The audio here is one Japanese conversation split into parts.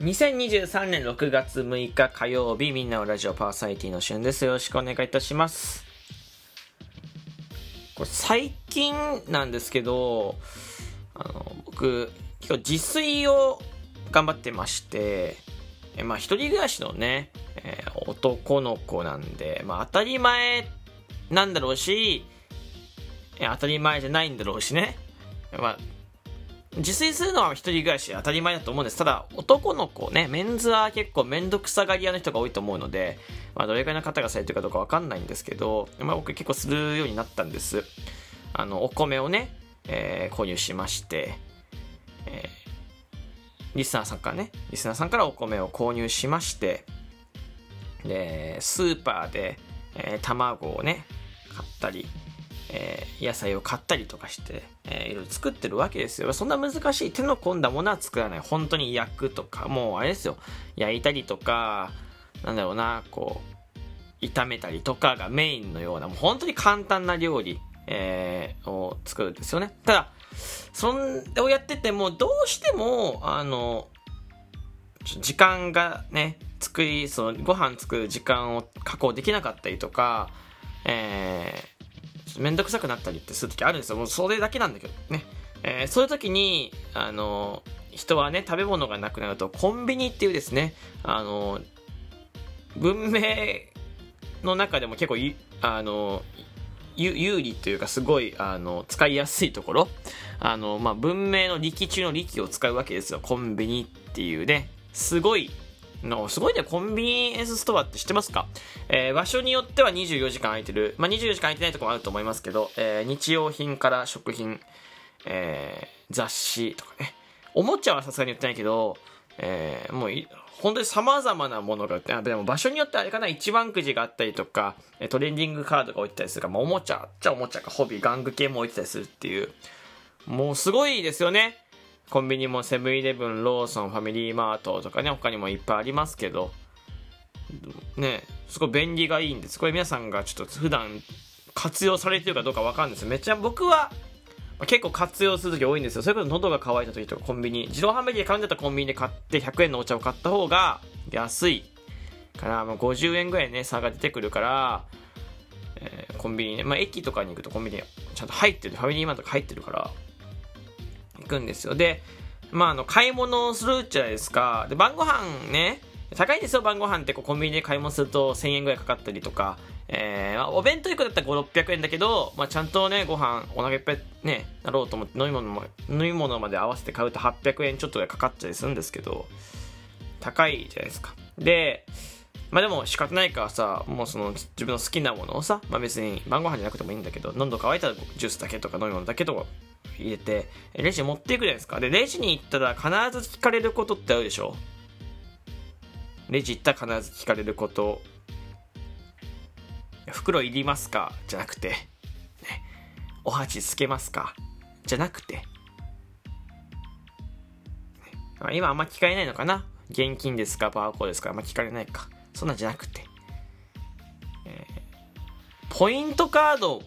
2023年6月6日火曜日みんなのラジオパーサイティのしゅんです。よろしくお願いいたします。これ最近なんですけどあの僕結構自炊を頑張ってましてえまあ一人暮らしのね、えー、男の子なんでまあ当たり前なんだろうし当たり前じゃないんだろうしね。まあ自炊するのは一人暮らし当たり前だと思うんです。ただ、男の子ね、メンズは結構めんどくさがり屋の人が多いと思うので、まあ、どれくらいの方がされてるかどうかわかんないんですけど、まあ、僕結構するようになったんです。あの、お米をね、えー、購入しまして、えー、リスナーさんからね、リスナーさんからお米を購入しまして、で、スーパーで、えー、卵をね、買ったり、えー、野菜を買ったりとかして、えー、いろいろ作ってるわけですよ。そんな難しい手の込んだものは作らない。本当に焼くとか、もうあれですよ。焼いたりとか、なんだろうな、こう、炒めたりとかがメインのような、もう本当に簡単な料理、えー、を作るんですよね。ただ、そんをやってても、どうしても、あの、時間がね、作り、そのご飯作る時間を確保できなかったりとか、えー、めんどくさくなったりってする時あるんですよ。もうそれだけなんだけどね。えー、そういう時に、あの人はね、食べ物がなくなると、コンビニっていうですね、あの文明の中でも結構あの有利というかすごいあの使いやすいところあの、まあ、文明の力中の力を使うわけですよコンビニっていうねすごいのすごいね、コンビニエンスストアって知ってますか？えー、場所によっては24時間空いてる。まあ、24時間空いてないとこもあると思いますけど、えー、日用品から食品、えー、雑誌とかね。おもちゃはさすがに売ってないけど、えー、もう本当に様々なものが売ってあでも場所によってあれかな？一番くじがあったりとかトレンディングカードが置いてたりするか、まあ、おもちゃじゃおもちゃかホビー玩具系も置いてたりするっていうもうすごいですよねコンビニもセブンイレブン、ローソン、ファミリーマートとかね、他にもいっぱいありますけど、ね、すごい便利がいいんです。これ皆さんがちょっと普段活用されてるかどうかわかるんですよ。めっちゃ僕は、結構活用するとき多いんですよ。それこそ喉が渇いた時とかコンビニ、自動販売機で買うんだったらコンビニで買って100円のお茶を買った方が安いから、まあ、50円ぐらいね、差が出てくるから、えー、コンビニね、まあ、駅とかに行くとコンビニちゃんと入ってる、ファミリーマートが入ってるから、行くんですよ。で、まあ、あの、買い物をするじゃないですか。で、晩ご飯ね、高いんですよ、晩ご飯ってこうコンビニで買い物すると1000円ぐらいかかったりとか、えー、まあ、お弁当行くだったら5、600円だけど、まあ、ちゃんとね、ご飯、お腹いっぱいね、なろうと思って飲み物も、飲み物まで合わせて買うと800円ちょっとでかかっちゃいするんですけど、高いじゃないですか。で、まあでも仕方ないからさ、もうその自分の好きなものをさ、まあ別に晩ご飯じゃなくてもいいんだけど、喉乾いたらジュースだけとか飲み物だけとか入れて、レジ持っていくじゃないですか。で、レジに行ったら必ず聞かれることってあるでしょ。レジ行ったら必ず聞かれること。袋いりますか？じゃなくて、ね、お箸つけますか？じゃなくて、今あんま聞かれないのかな？現金ですか？バーコードですか？あんま聞かれないか。そんなんじゃなくて、えー、ポイントカード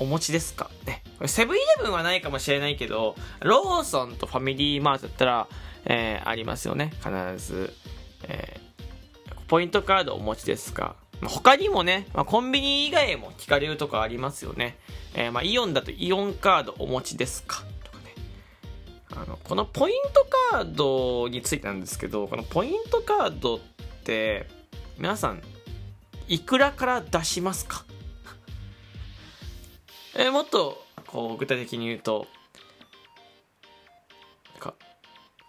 お持ちですか？ね。セブンイレブンはないかもしれないけど、ローソンとファミリーマートだったら、えー、ありますよね。必ず。えー、ポイントカードお持ちですか他にもね、まあ、コンビニ以外も聞かれるとこありますよね。えー、まあ、イオンだとイオンカードお持ちですかとかね。あの、このポイントカードについてなんですけど、このポイントカードって、皆さん、いくらから出しますか？えもっとこう具体的に言うとか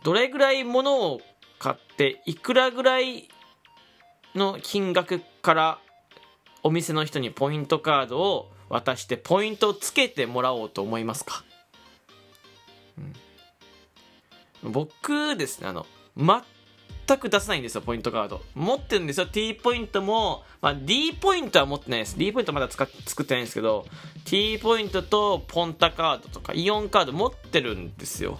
どれぐらいものを買っていくらぐらいの金額からお店の人にポイントカードを渡してポイントをつけてもらおうと思いますか、うん、僕ですねあの全く出さないんですよ、ポイントカード。持ってるんですよ、T ポイントも、まあ、D ポイントは持ってないです。D ポイントまだ使作ってないんですけど、T ポイントとポンタカードとかイオンカード持ってるんですよ。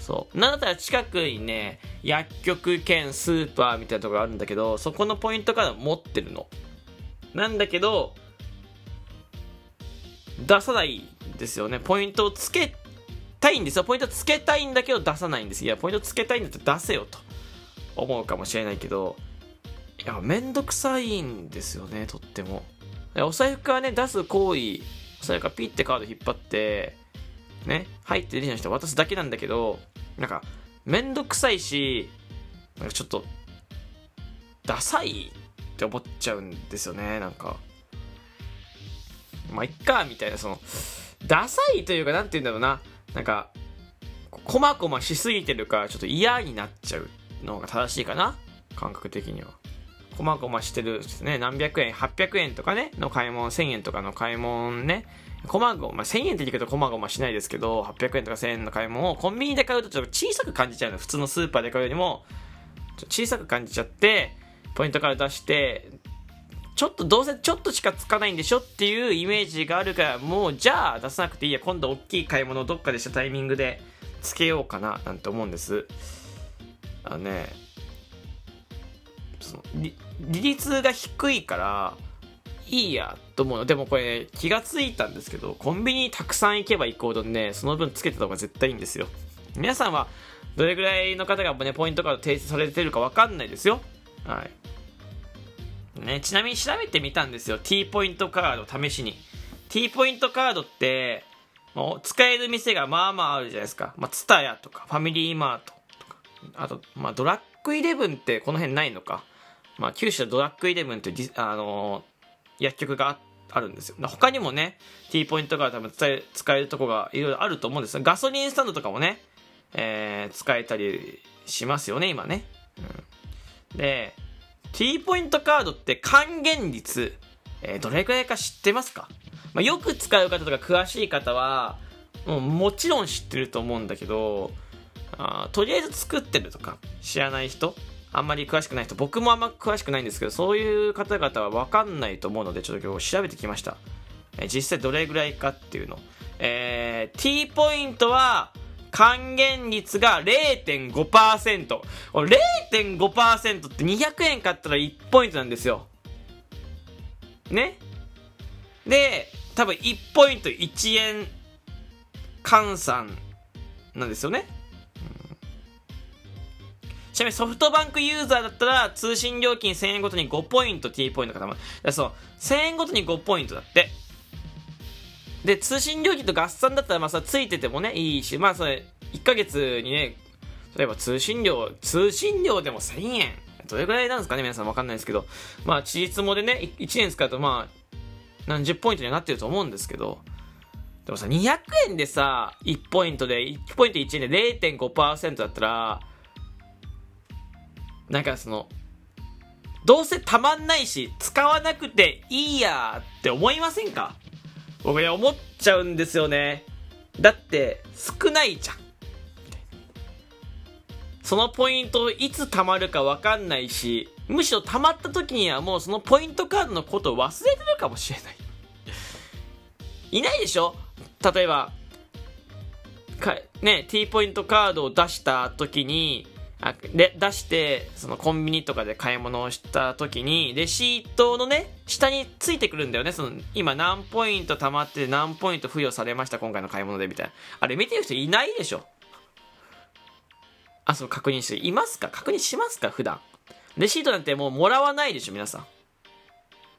そう。なんだったら近くにね、薬局兼スーパーみたいなところあるんだけど、そこのポイントカード持ってるの。なんだけど、出さないんですよね。ポイントをつけたいんですよ。ポイントつけたいんだけど出さないんです。いや、ポイントつけたいんだったら出せよと思うかもしれないけど、いや、めんどくさいんですよね、とっても。お財布からね、出す行為、お財布からピッてカード引っ張って、ね、入ってるじゃない人渡すだけなんだけど、なんか、めんどくさいし、なんかちょっと、ダサいって思っちゃうんですよね、なんか。まあ、いっか、みたいな、その、ダサいというか、なんて言うんだろうな。なんか、こまこましすぎてるから、ちょっと嫌になっちゃうのが正しいかな？感覚的には。こまごましてるですね。何百円、800円とかね、の買い物、1000円とかの買い物ね。こまごま、1000円って言うけどこまごましないですけど、800円とか1000円の買い物をコンビニで買うとちょっと小さく感じちゃうの。普通のスーパーで買うよりも、小さく感じちゃって、ポイントから出して、ちょっとどうせちょっとしかつかないんでしょっていうイメージがあるから、もうじゃあ出さなくていいや、今度大きい買い物をどっかでしたタイミングでつけようかななんて思うんです。あのね、その利率が低いからいいやと思うの。でもこれ気がついたんですけど、コンビニたくさん行けば行くほどね、その分つけてた方が絶対いいんですよ。皆さんはどれぐらいの方がね、ポイントカード提出されてるかわかんないですよ。はい。ね、ちなみに調べてみたんですよ。T ポイントカード試しに。T ポイントカードって、もう使える店がまあまああるじゃないですか。まあ、ツタヤとか、ファミリーマート、あと、まあ、ドラッグイレブンってこの辺ないのか。まあ、九州ドラッグイレブンってあのー、薬局があるんですよ。他にもね、T ポイントカード多分使え使えるとこがいろいろあると思うんですガソリンスタンドとかもね、えー、使えたりしますよね、今ね。うん、で、T ポイントカードって還元率、えー、どれくらいか知ってますか、まあ、よく使う方とか詳しい方は、もうもちろん知ってると思うんだけど、あとりあえず作ってるとか知らない人あんまり詳しくない人僕もあんま詳しくないんですけどそういう方々は分かんないと思うのでちょっと今日調べてきました、え、実際どれぐらいかっていうのえー、T ポイントは還元率が0.5%。0.5%って200円買ったら1ポイントなんですよ。ね？で、多分1ポイント1円換算なんですよね。ちなみにソフトバンクユーザーだったら通信料金1000円ごとに5ポイント T ポイントがたまる。そう、1000円ごとに5ポイントだって。で、通信料金と合算だったら、まあ、さ、ついててもね、いいし、まあ、それ、1ヶ月にね、例えば通信料、通信料でも1000円。どれぐらいなんですかね皆さんわかんないですけど。まあ、地立もでね、1年使うと、まあ、何十ポイントにはなってると思うんですけど、でもさ、200円でさ、1ポイントで、1ポイント1円で0.5%だったら、なんかその、どうせたまんないし、使わなくていいやって思いませんか？僕ね、思っちゃうんですよね。だって、少ないじゃん。そのポイントいつ貯まるかわかんないし、むしろ貯まった時にはもうそのポイントカードのことを忘れてるかもしれない。いないでしょ？例えば、かね、T ポイントカードを出した時に、で出してそのコンビニとかで買い物をした時にレシートのね下についてくるんだよね。その今何ポイント貯まって何ポイント付与されました今回の買い物でみたいな。あれ見てる人いないでしょ。あそう確認して。いますか？確認しますか？普段。レシートなんてもうもらわないでしょ皆さん、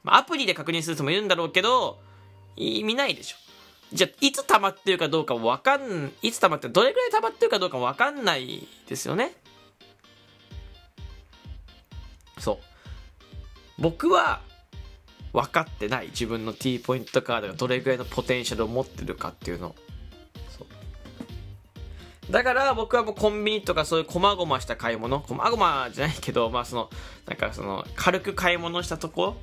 アプリで確認する人もいるんだろうけど意味ないでしょ。じゃあいつ溜まってるかどうかもわかんいつ溜まってどれくらい溜まってるかどうかもわかんないですよね。僕は分かってない。自分の T ポイントカードがどれぐらいのポテンシャルを持ってるかっていうの。だから僕はもうコンビニとかそういう細々した買い物。細々じゃないけどまあそのなんかその軽く買い物したとこ。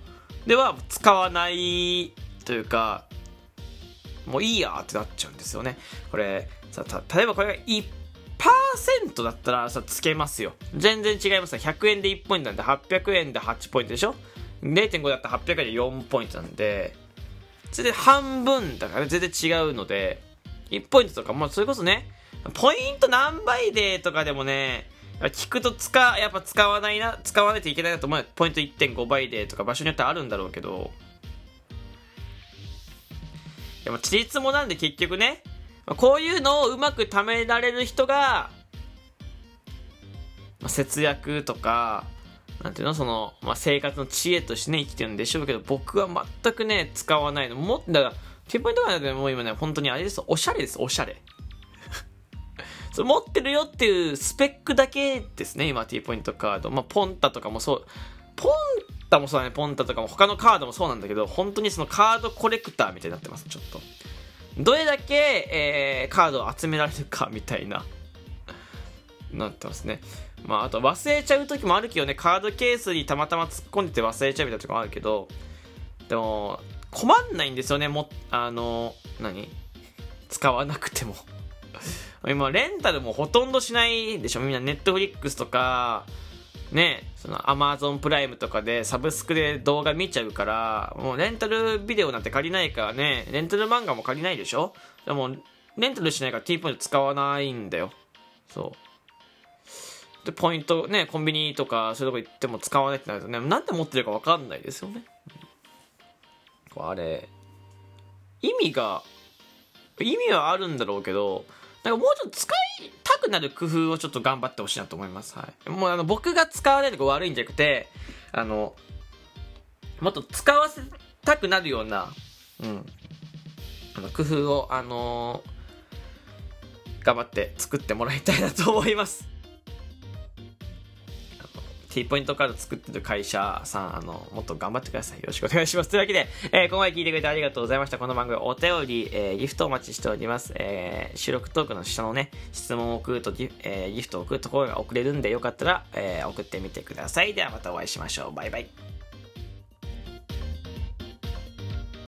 では使わないというかもういいやってなっちゃうんですよね。これさ例えばこれが100%だったらさ、つけますよ。全然違います100円で1ポイントなんで、800円で8ポイントでしょ ?0.5 だったら800円で4ポイントなんで、全然半分だから全然違うので、1ポイントとか、もうそれこそね、ポイント何倍でとかでもね、聞くと使、やっぱ使わないな、使わないといけないなと思う。ポイント1.5倍でとか場所によってあるんだろうけど、でも、地立もなんで結局ね、こういうのをうまく貯められる人が、まあ、節約とか、なんていうのその、まあ、生活の知恵としてね、生きてるんでしょうけど、僕は全くね、使わないの。もだから、ティーポイントガードでもう今ね、本当にあれです。おしゃれです、おしゃれ。それ持ってるよっていうスペックだけですね、今、T ポイントカード。まあ、ポンタとかもそう。ポンタもそうだね、ポンタとかも他のカードもそうなんだけど、本当にそのカードコレクターみたいになってます、ちょっと。どれだけ、えー、カードを集められるかみたいな、なってますね。まあ、あと忘れちゃう時もあるけどね、カードケースにたまたま突っ込んでて忘れちゃうみたいなとこもあるけど、でも、困んないんですよね、も、あの、何？使わなくても。今、レンタルもほとんどしないでしょ？みんな、ネットフリックスとか、ね、そのアマゾンプライムとかでサブスクで動画見ちゃうから、もうレンタルビデオなんて借りないからね、レンタル漫画も借りないでしょ？でも、レンタルしないから T ポイント使わないんだよ。そう。で、ポイントね、コンビニとかそういうとこ行っても使わないってなるとね、なんで持ってるかわかんないですよね。あれ、意味が、意味はあるんだろうけど、なんかもうちょっと使いたくなる工夫をちょっと頑張ってほしいなと思います。はい。もうあの、僕が使わないのが悪いんじゃなくて、あの、もっと使わせたくなるような、うん、あの、工夫を、あのー、頑張って作ってもらいたいなと思います。T ポイントカード作ってる会社さん、あの、もっと頑張ってください。よろしくお願いします。というわけで、えー、ここまで聞いてくれてありがとうございました。この番組お便り、えー、ギフトお待ちしております。えー、収録トークの下のね、質問を送るとギ,、えー、ギフトを送るところが送れるんで、よかったら、えー、送ってみてください。ではまたお会いしましょう。バイバイ。